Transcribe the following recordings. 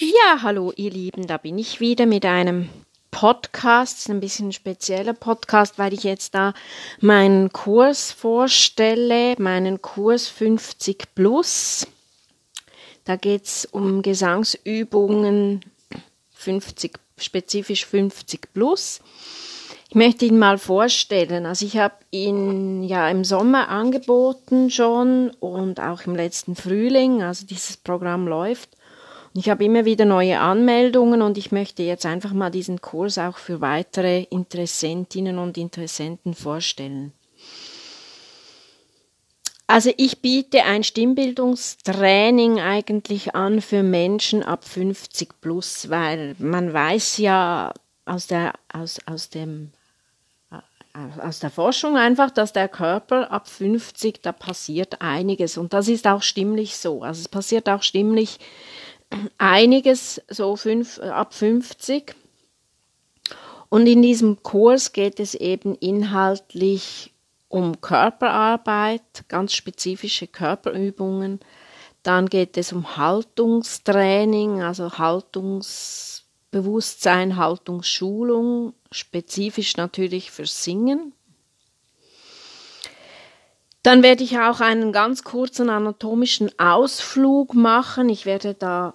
Ja, hallo ihr Lieben, da bin ich wieder mit einem Podcast, ein bisschen spezieller Podcast, weil ich jetzt da meinen Kurs vorstelle, meinen Kurs 50 Plus. Da geht es um Gesangsübungen 50, spezifisch 50 Plus. Ich möchte ihn mal vorstellen. Also ich habe ihn ja im Sommer angeboten schon und auch im letzten Frühling. Also dieses Programm läuft. Und ich habe immer wieder neue Anmeldungen und ich möchte jetzt einfach mal diesen Kurs auch für weitere Interessentinnen und Interessenten vorstellen. Also ich biete ein Stimmbildungstraining eigentlich an für Menschen ab 50 plus, weil man weiß ja aus der, aus, aus dem aus der Forschung einfach, dass der Körper ab 50, da passiert einiges. Und das ist auch stimmlich so. Also es passiert auch stimmlich einiges so fünf, ab 50. Und in diesem Kurs geht es eben inhaltlich um Körperarbeit, ganz spezifische Körperübungen. Dann geht es um Haltungstraining, also Haltungsbewusstsein, Haltungsschulung, spezifisch natürlich für Singen. Dann werde ich auch einen ganz kurzen anatomischen Ausflug machen. Ich werde da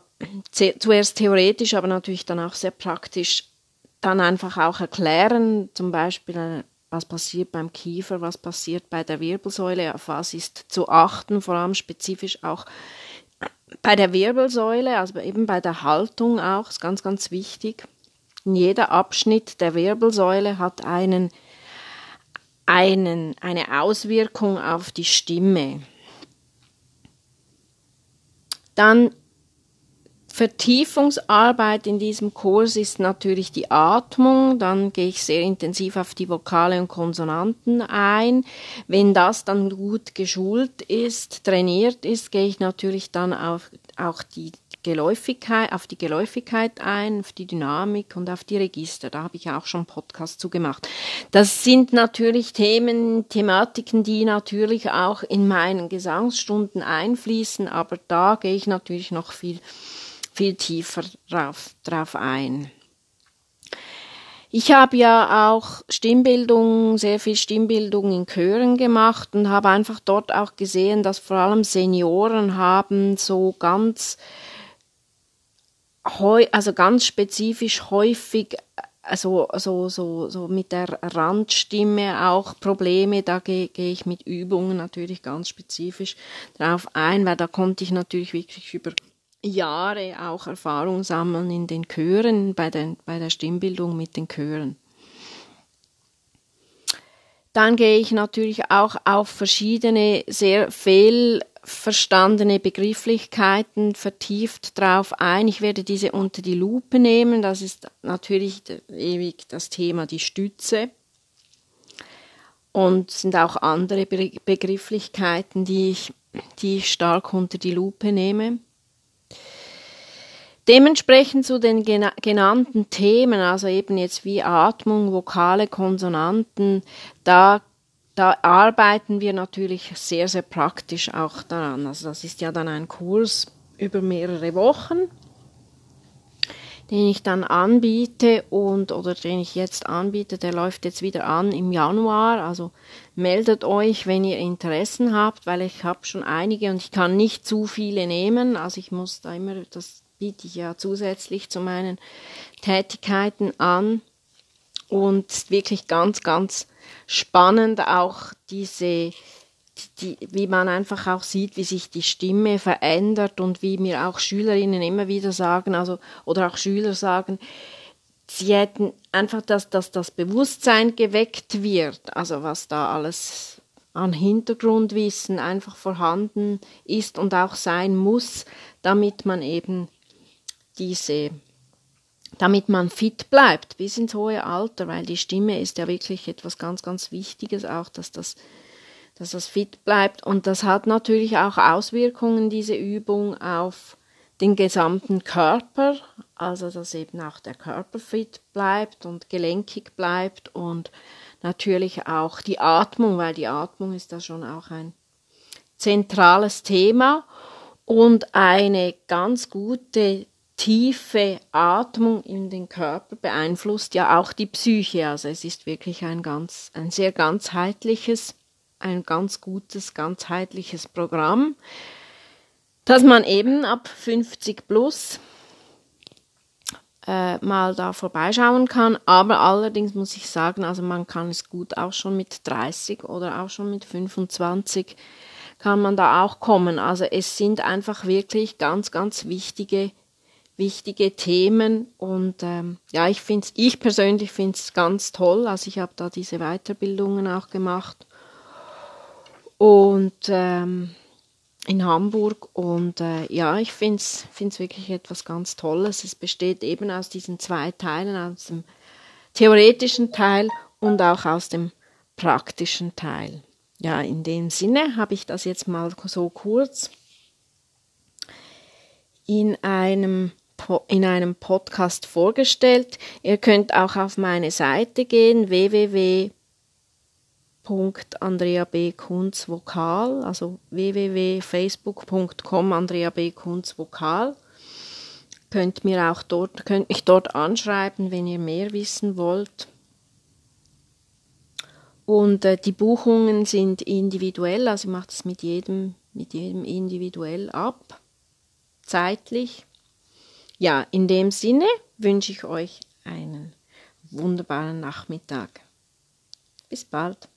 zuerst theoretisch, aber natürlich dann auch sehr praktisch dann einfach auch erklären, zum Beispiel äh, was passiert beim Kiefer, was passiert bei der Wirbelsäule, auf was ist zu achten, vor allem spezifisch auch bei der Wirbelsäule, also eben bei der Haltung auch, ist ganz, ganz wichtig. Jeder Abschnitt der Wirbelsäule hat einen, einen, eine Auswirkung auf die Stimme. Dann Vertiefungsarbeit in diesem Kurs ist natürlich die Atmung. Dann gehe ich sehr intensiv auf die Vokale und Konsonanten ein. Wenn das dann gut geschult ist, trainiert ist, gehe ich natürlich dann auf auch die Geläufigkeit, auf die Geläufigkeit ein, auf die Dynamik und auf die Register. Da habe ich auch schon Podcast zu gemacht. Das sind natürlich Themen, Thematiken, die natürlich auch in meinen Gesangsstunden einfließen, aber da gehe ich natürlich noch viel viel tiefer drauf, drauf ein. Ich habe ja auch Stimmbildung, sehr viel Stimmbildung in Chören gemacht und habe einfach dort auch gesehen, dass vor allem Senioren haben so ganz, also ganz spezifisch häufig also so, so, so mit der Randstimme auch Probleme, da gehe geh ich mit Übungen natürlich ganz spezifisch drauf ein, weil da konnte ich natürlich wirklich über Jahre auch Erfahrung sammeln in den Chören, bei, den, bei der Stimmbildung mit den Chören. Dann gehe ich natürlich auch auf verschiedene sehr fehlverstandene Begrifflichkeiten vertieft drauf ein. Ich werde diese unter die Lupe nehmen. Das ist natürlich ewig das Thema die Stütze. Und sind auch andere Begrifflichkeiten, die ich, die ich stark unter die Lupe nehme. Dementsprechend zu den genannten Themen, also eben jetzt wie Atmung, Vokale, Konsonanten, da, da arbeiten wir natürlich sehr, sehr praktisch auch daran. Also das ist ja dann ein Kurs über mehrere Wochen, den ich dann anbiete und oder den ich jetzt anbiete, der läuft jetzt wieder an im Januar. Also meldet euch, wenn ihr Interessen habt, weil ich habe schon einige und ich kann nicht zu viele nehmen. Also ich muss da immer das biete ich ja zusätzlich zu meinen Tätigkeiten an. Und wirklich ganz, ganz spannend auch diese, die, wie man einfach auch sieht, wie sich die Stimme verändert und wie mir auch Schülerinnen immer wieder sagen, also, oder auch Schüler sagen, sie hätten einfach, dass, dass das Bewusstsein geweckt wird, also was da alles an Hintergrundwissen einfach vorhanden ist und auch sein muss, damit man eben diese, damit man fit bleibt bis ins hohe Alter, weil die Stimme ist ja wirklich etwas ganz, ganz Wichtiges auch, dass das, dass das fit bleibt. Und das hat natürlich auch Auswirkungen, diese Übung, auf den gesamten Körper, also dass eben auch der Körper fit bleibt und gelenkig bleibt und natürlich auch die Atmung, weil die Atmung ist da schon auch ein zentrales Thema und eine ganz gute tiefe Atmung in den Körper beeinflusst ja auch die Psyche. Also es ist wirklich ein ganz, ein sehr ganzheitliches, ein ganz gutes, ganzheitliches Programm, dass man eben ab 50 plus äh, mal da vorbeischauen kann. Aber allerdings muss ich sagen, also man kann es gut auch schon mit 30 oder auch schon mit 25 kann man da auch kommen. Also es sind einfach wirklich ganz, ganz wichtige, wichtige Themen und ähm, ja, ich finde ich persönlich finde es ganz toll. Also ich habe da diese Weiterbildungen auch gemacht und ähm, in Hamburg und äh, ja, ich finde es wirklich etwas ganz Tolles. Es besteht eben aus diesen zwei Teilen, aus dem theoretischen Teil und auch aus dem praktischen Teil. Ja, in dem Sinne habe ich das jetzt mal so kurz in einem, in einem Podcast vorgestellt. Ihr könnt auch auf meine Seite gehen, www Andrea B. Kunz Vokal, also www.facebook.com Andrea B. Kunz Vokal. Könnt mir auch dort, könnt mich dort anschreiben, wenn ihr mehr wissen wollt. Und äh, die Buchungen sind individuell, also mache das mit jedem, mit jedem individuell ab, zeitlich. Ja, in dem Sinne wünsche ich euch einen wunderbaren Nachmittag. Bis bald.